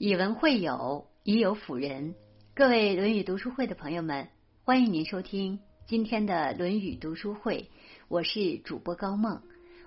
以文会友，以友辅仁。各位《论语》读书会的朋友们，欢迎您收听今天的《论语》读书会。我是主播高梦，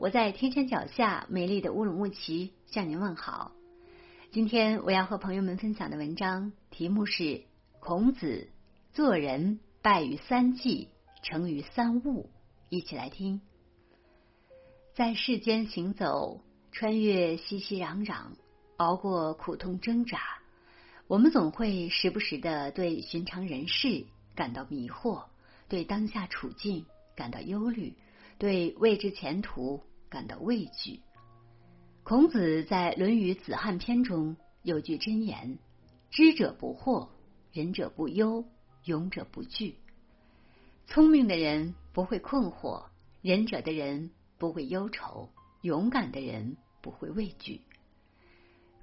我在天山脚下美丽的乌鲁木齐向您问好。今天我要和朋友们分享的文章题目是：孔子做人败于三忌，成于三物。一起来听。在世间行走，穿越熙熙攘攘。熬过苦痛挣扎，我们总会时不时的对寻常人事感到迷惑，对当下处境感到忧虑，对未知前途感到畏惧。孔子在《论语子罕篇》中有句箴言：“知者不惑，仁者不忧，勇者不惧。”聪明的人不会困惑，仁者的人不会忧愁，勇敢的人不会畏惧。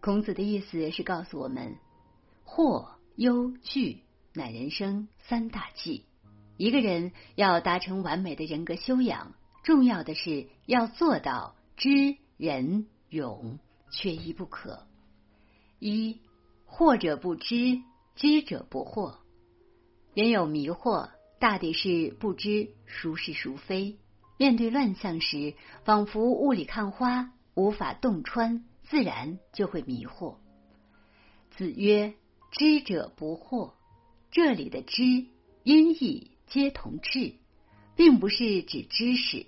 孔子的意思是告诉我们，惑、忧、惧乃人生三大忌。一个人要达成完美的人格修养，重要的是要做到知、仁、勇，缺一不可。一惑者不知，知者不惑。人有迷惑，大抵是不知孰是孰非。面对乱象时，仿佛雾里看花，无法洞穿。自然就会迷惑。子曰：“知者不惑。”这里的“知”音译皆同志，并不是指知识。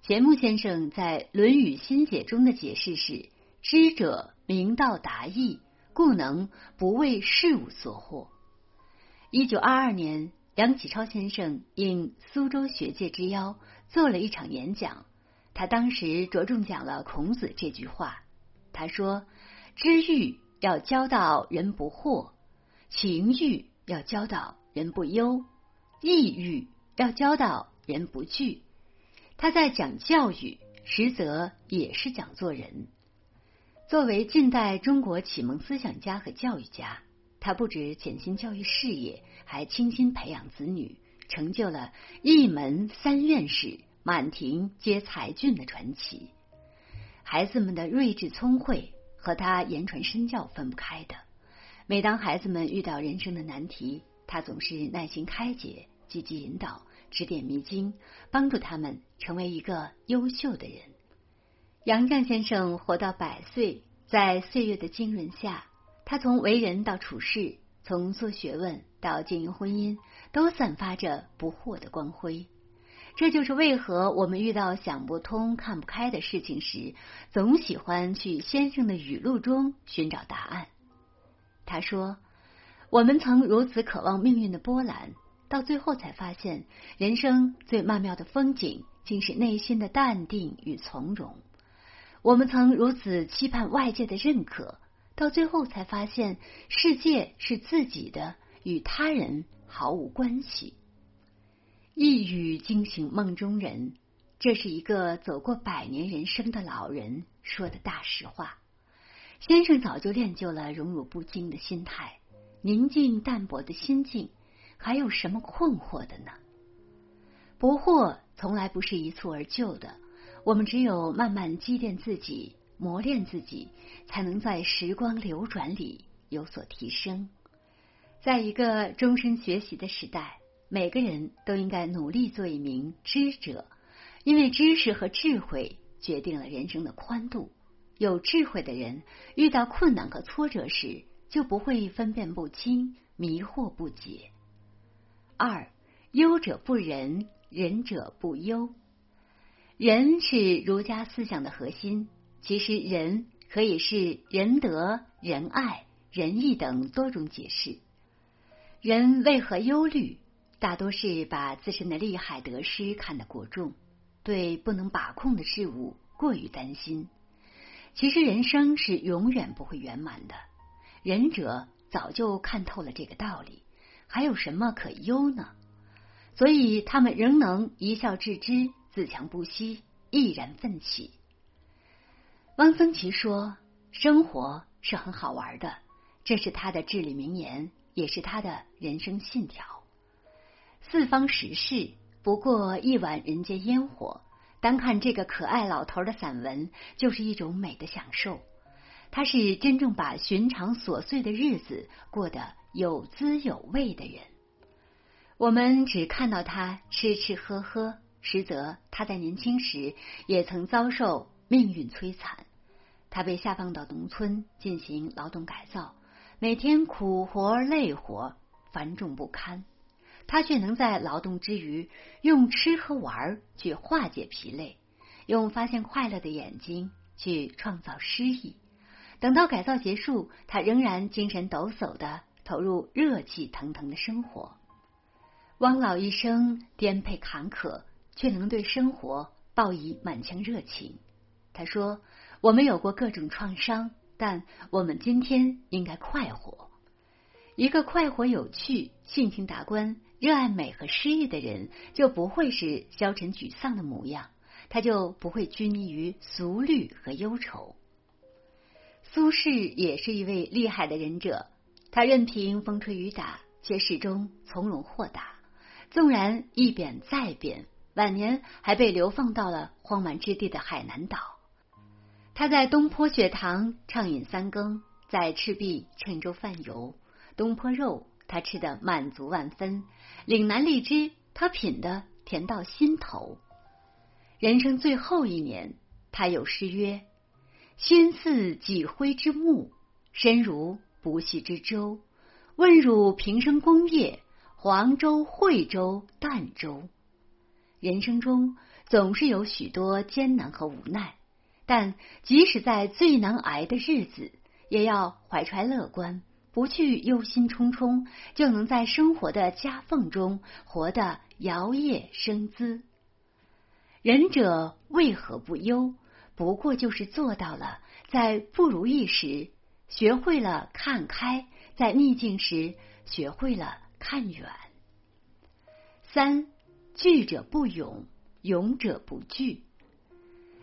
钱穆先生在《论语新解》中的解释是：“知者明道达义，故能不为事物所惑。”一九二二年，梁启超先生应苏州学界之邀做了一场演讲，他当时着重讲了孔子这句话。他说：“知欲要教导人不惑，情欲要教导人不忧，意欲要教导人不惧。他在讲教育，实则也是讲做人。作为近代中国启蒙思想家和教育家，他不止潜心教育事业，还倾心培养子女，成就了一门三院士、满庭皆才俊的传奇。”孩子们的睿智聪慧和他言传身教分不开的。每当孩子们遇到人生的难题，他总是耐心开解、积极引导、指点迷津，帮助他们成为一个优秀的人。杨绛先生活到百岁，在岁月的浸润下，他从为人到处事，从做学问到经营婚姻，都散发着不惑的光辉。这就是为何我们遇到想不通、看不开的事情时，总喜欢去先生的语录中寻找答案。他说：“我们曾如此渴望命运的波澜，到最后才发现，人生最曼妙的风景，竟是内心的淡定与从容。我们曾如此期盼外界的认可，到最后才发现，世界是自己的，与他人毫无关系。”一语惊醒梦中人，这是一个走过百年人生的老人说的大实话。先生早就练就了荣辱不惊的心态，宁静淡泊的心境，还有什么困惑的呢？不惑从来不是一蹴而就的，我们只有慢慢积淀自己，磨练自己，才能在时光流转里有所提升。在一个终身学习的时代。每个人都应该努力做一名知者，因为知识和智慧决定了人生的宽度。有智慧的人遇到困难和挫折时，就不会分辨不清、迷惑不解。二，忧者不仁，仁者不忧。仁是儒家思想的核心。其实，仁可以是仁德、仁爱、仁义等多种解释。人为何忧虑？大多是把自身的利害得失看得过重，对不能把控的事物过于担心。其实人生是永远不会圆满的，仁者早就看透了这个道理，还有什么可忧呢？所以他们仍能一笑置之，自强不息，毅然奋起。汪曾祺说：“生活是很好玩的。”这是他的至理名言，也是他的人生信条。四方时事不过一碗人间烟火，单看这个可爱老头的散文就是一种美的享受。他是真正把寻常琐碎的日子过得有滋有味的人。我们只看到他吃吃喝喝，实则他在年轻时也曾遭受命运摧残。他被下放到农村进行劳动改造，每天苦活累活，繁重不堪。他却能在劳动之余用吃和玩去化解疲累，用发现快乐的眼睛去创造诗意。等到改造结束，他仍然精神抖擞的投入热气腾腾的生活。汪老一生颠沛坎坷，却能对生活报以满腔热情。他说：“我们有过各种创伤，但我们今天应该快活。一个快活、有趣、性情达观。”热爱美和诗意的人，就不会是消沉沮丧的模样，他就不会拘泥于俗虑和忧愁。苏轼也是一位厉害的忍者，他任凭风吹雨打，却始终从容豁达。纵然一贬再贬，晚年还被流放到了荒蛮之地的海南岛。他在东坡雪堂畅饮三更，在赤壁乘舟泛游，东坡肉。他吃的满足万分，岭南荔枝他品的甜到心头。人生最后一年，他有诗曰：“心似几灰之木，身如不系之舟。问汝平生功业，黄州、惠州、儋州。”人生中总是有许多艰难和无奈，但即使在最难挨的日子，也要怀揣乐观。不去忧心忡忡，就能在生活的夹缝中活得摇曳生姿。仁者为何不忧？不过就是做到了，在不如意时学会了看开，在逆境时学会了看远。三惧者不勇，勇者不惧。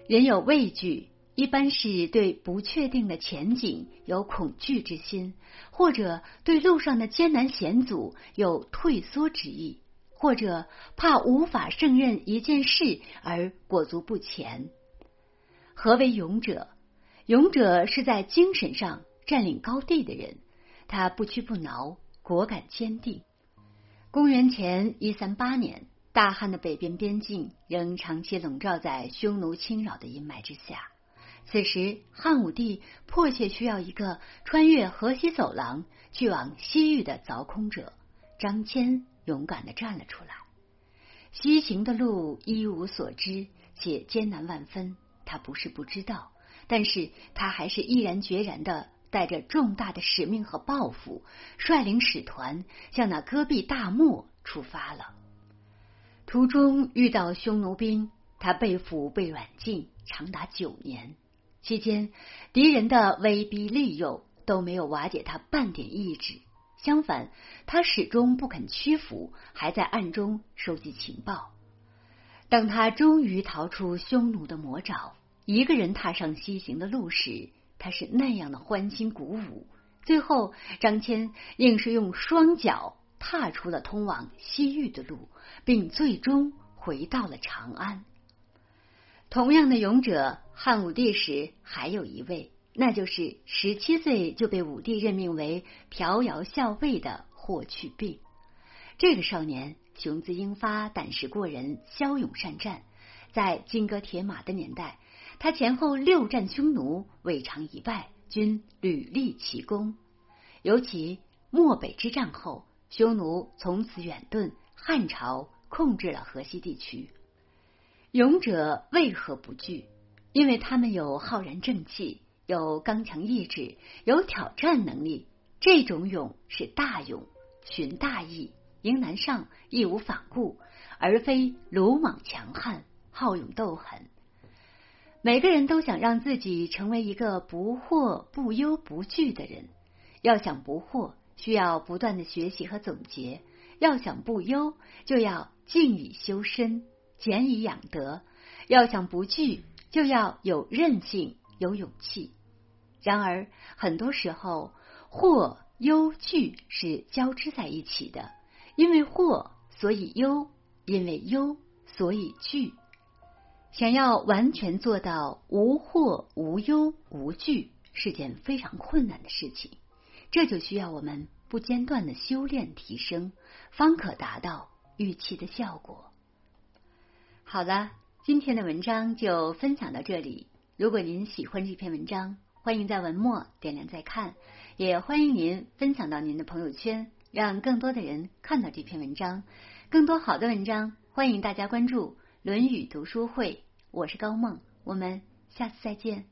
人有畏惧。一般是对不确定的前景有恐惧之心，或者对路上的艰难险阻有退缩之意，或者怕无法胜任一件事而裹足不前。何为勇者？勇者是在精神上占领高地的人，他不屈不挠，果敢坚定。公元前一三八年，大汉的北边边境仍长期笼罩在匈奴侵扰的阴霾之下。此时，汉武帝迫切需要一个穿越河西走廊去往西域的凿空者。张骞勇敢的站了出来。西行的路一无所知，且艰难万分。他不是不知道，但是他还是毅然决然的带着重大的使命和抱负，率领使团向那戈壁大漠出发了。途中遇到匈奴兵，他被俘被软禁长达九年。期间，敌人的威逼利诱都没有瓦解他半点意志，相反，他始终不肯屈服，还在暗中收集情报。当他终于逃出匈奴的魔爪，一个人踏上西行的路时，他是那样的欢欣鼓舞。最后，张骞硬是用双脚踏出了通往西域的路，并最终回到了长安。同样的勇者，汉武帝时还有一位，那就是十七岁就被武帝任命为瓢姚校尉的霍去病。这个少年雄姿英发，胆识过人，骁勇善战。在金戈铁马的年代，他前后六战匈奴，未尝一败，均屡立奇功。尤其漠北之战后，匈奴从此远遁，汉朝控制了河西地区。勇者为何不惧？因为他们有浩然正气，有刚强意志，有挑战能力。这种勇是大勇，寻大义，迎难上，义无反顾，而非鲁莽强悍、好勇斗狠。每个人都想让自己成为一个不惑、不忧、不惧的人。要想不惑，需要不断的学习和总结；要想不忧，就要静以修身。俭以养德，要想不惧，就要有韧性、有勇气。然而，很多时候，祸、忧、惧是交织在一起的。因为祸，所以忧；因为忧，所以惧。想要完全做到无祸、无忧、无惧，是件非常困难的事情，这就需要我们不间断的修炼提升，方可达到预期的效果。好了，今天的文章就分享到这里。如果您喜欢这篇文章，欢迎在文末点亮再看，也欢迎您分享到您的朋友圈，让更多的人看到这篇文章。更多好的文章，欢迎大家关注《论语读书会》。我是高梦，我们下次再见。